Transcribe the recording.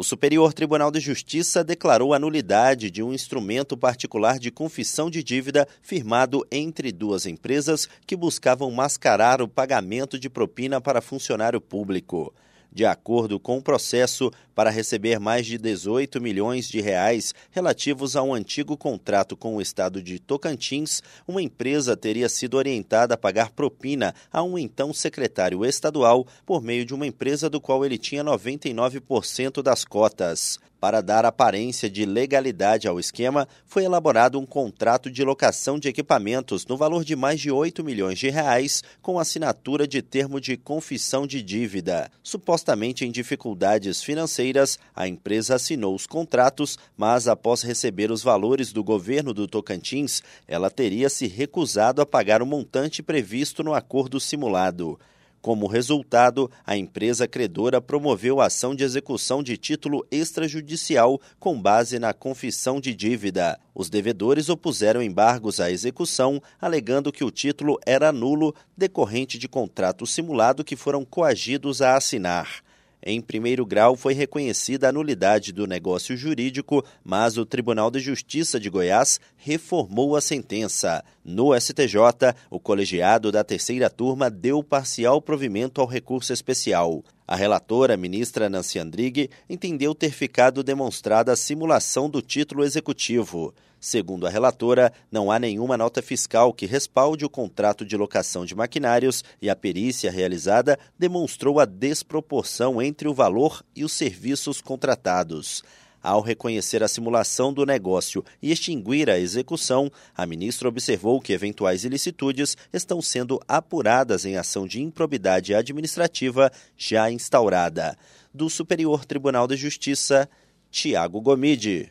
O Superior Tribunal de Justiça declarou a nulidade de um instrumento particular de confissão de dívida firmado entre duas empresas que buscavam mascarar o pagamento de propina para funcionário público. De acordo com o processo, para receber mais de 18 milhões de reais relativos a um antigo contrato com o estado de Tocantins, uma empresa teria sido orientada a pagar propina a um então secretário estadual por meio de uma empresa do qual ele tinha 99% das cotas. Para dar aparência de legalidade ao esquema, foi elaborado um contrato de locação de equipamentos no valor de mais de 8 milhões de reais, com assinatura de termo de confissão de dívida. Supostamente em dificuldades financeiras, a empresa assinou os contratos, mas após receber os valores do governo do Tocantins, ela teria se recusado a pagar o montante previsto no acordo simulado. Como resultado, a empresa credora promoveu a ação de execução de título extrajudicial com base na confissão de dívida. Os devedores opuseram embargos à execução, alegando que o título era nulo decorrente de contrato simulado que foram coagidos a assinar. Em primeiro grau, foi reconhecida a nulidade do negócio jurídico, mas o Tribunal de Justiça de Goiás reformou a sentença. No STJ, o colegiado da terceira turma deu parcial provimento ao recurso especial. A relatora, ministra Nancy Andrighi, entendeu ter ficado demonstrada a simulação do título executivo. Segundo a relatora, não há nenhuma nota fiscal que respalde o contrato de locação de maquinários e a perícia realizada demonstrou a desproporção entre o valor e os serviços contratados. Ao reconhecer a simulação do negócio e extinguir a execução, a ministra observou que eventuais ilicitudes estão sendo apuradas em ação de improbidade administrativa já instaurada. Do Superior Tribunal de Justiça, Tiago Gomide.